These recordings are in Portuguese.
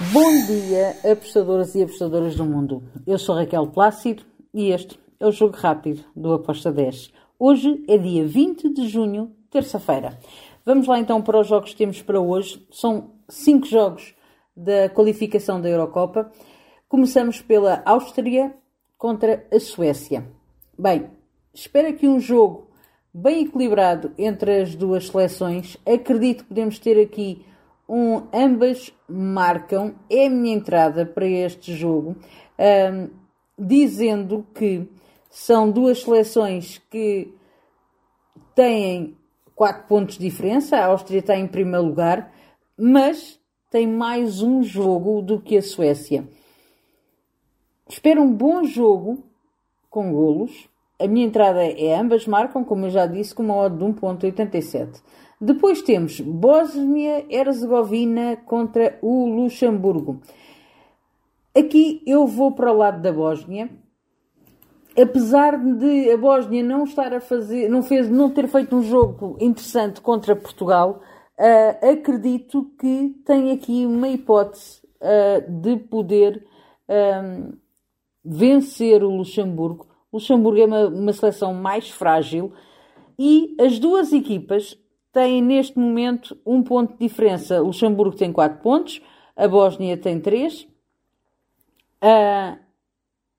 Bom dia, apostadoras e apostadoras do mundo. Eu sou Raquel Plácido e este é o Jogo Rápido do Aposta 10. Hoje é dia 20 de junho, terça-feira. Vamos lá então para os jogos que temos para hoje. São cinco jogos da qualificação da Eurocopa. Começamos pela Áustria contra a Suécia. Bem, espero aqui um jogo bem equilibrado entre as duas seleções. Acredito que podemos ter aqui um ambas marcam. É a minha entrada para este jogo, um, dizendo que são duas seleções que têm 4 pontos de diferença. A Áustria está em primeiro lugar, mas tem mais um jogo do que a Suécia. Espero um bom jogo com golos. A minha entrada é ambas marcam, como eu já disse, com uma odd de 1.87. Depois temos Bósnia-Herzegovina contra o Luxemburgo. Aqui eu vou para o lado da Bósnia. Apesar de a Bósnia não estar a fazer, não fez, não ter feito um jogo interessante contra Portugal, uh, acredito que tem aqui uma hipótese uh, de poder um, vencer o Luxemburgo. O Luxemburgo é uma, uma seleção mais frágil e as duas equipas têm neste momento um ponto de diferença. O Luxemburgo tem 4 pontos, a Bósnia tem 3. Uh,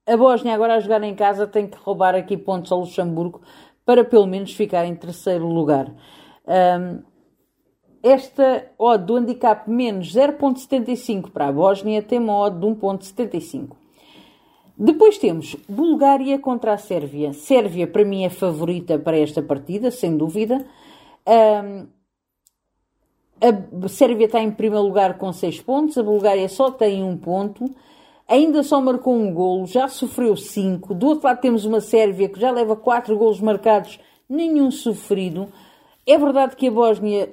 a Bósnia, agora a jogar em casa, tem que roubar aqui pontos ao Luxemburgo para pelo menos ficar em terceiro lugar. Um, esta odd do handicap menos 0.75 para a Bósnia tem uma odd de 1.75. Depois temos Bulgária contra a Sérvia. Sérvia, para mim, é favorita para esta partida, sem dúvida. Um, a Sérvia está em primeiro lugar com 6 pontos, a Bulgária só tem um ponto ainda só marcou um golo, já sofreu cinco. Do outro lado temos uma Sérvia que já leva quatro golos marcados, nenhum sofrido. É verdade que a Bósnia,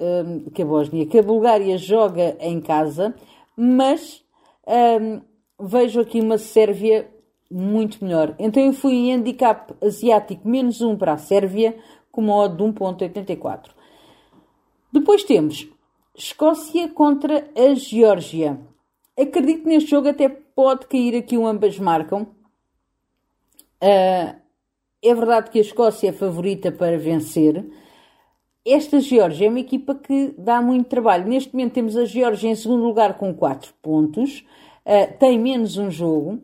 que a Bósnia, que a Bulgária joga em casa, mas vejo aqui uma Sérvia muito melhor. Então eu fui em handicap asiático menos um para a Sérvia, com uma odd de 1.84. Depois temos Escócia contra a Geórgia. Acredito que neste jogo até pode cair aqui um ambas marcam. Uh, é verdade que a Escócia é favorita para vencer. Esta Geórgia é uma equipa que dá muito trabalho. Neste momento temos a Geórgia em segundo lugar com 4 pontos, uh, tem menos um jogo.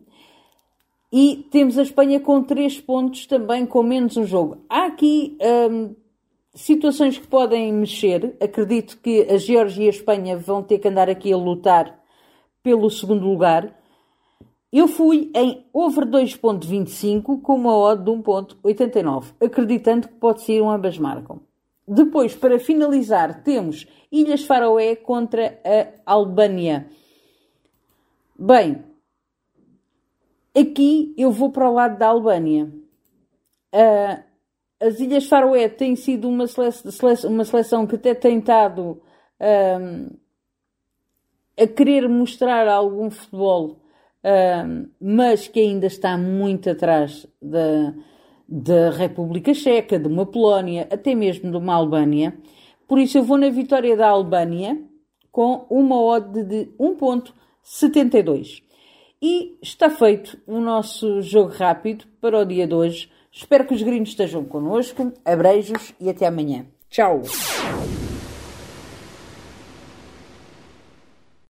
E temos a Espanha com 3 pontos também com menos um jogo. Há aqui um, situações que podem mexer. Acredito que a Geórgia e a Espanha vão ter que andar aqui a lutar pelo segundo lugar. Eu fui em over 2.25 com uma odd de 1.89, acreditando que pode ser um ambas marcam. Depois, para finalizar, temos Ilhas Faroé contra a Albânia. Bem, aqui eu vou para o lado da Albânia. Uh, as Ilhas Faroé têm sido uma seleção, uma seleção que até tem estado uh, a querer mostrar algum futebol, uh, mas que ainda está muito atrás da, da República Checa, de uma Polónia, até mesmo de uma Albânia. Por isso eu vou na vitória da Albânia com uma odd de 1.72. E está feito o nosso jogo rápido para o dia de hoje. Espero que os gringos estejam connosco. Abreijos e até amanhã. Tchau!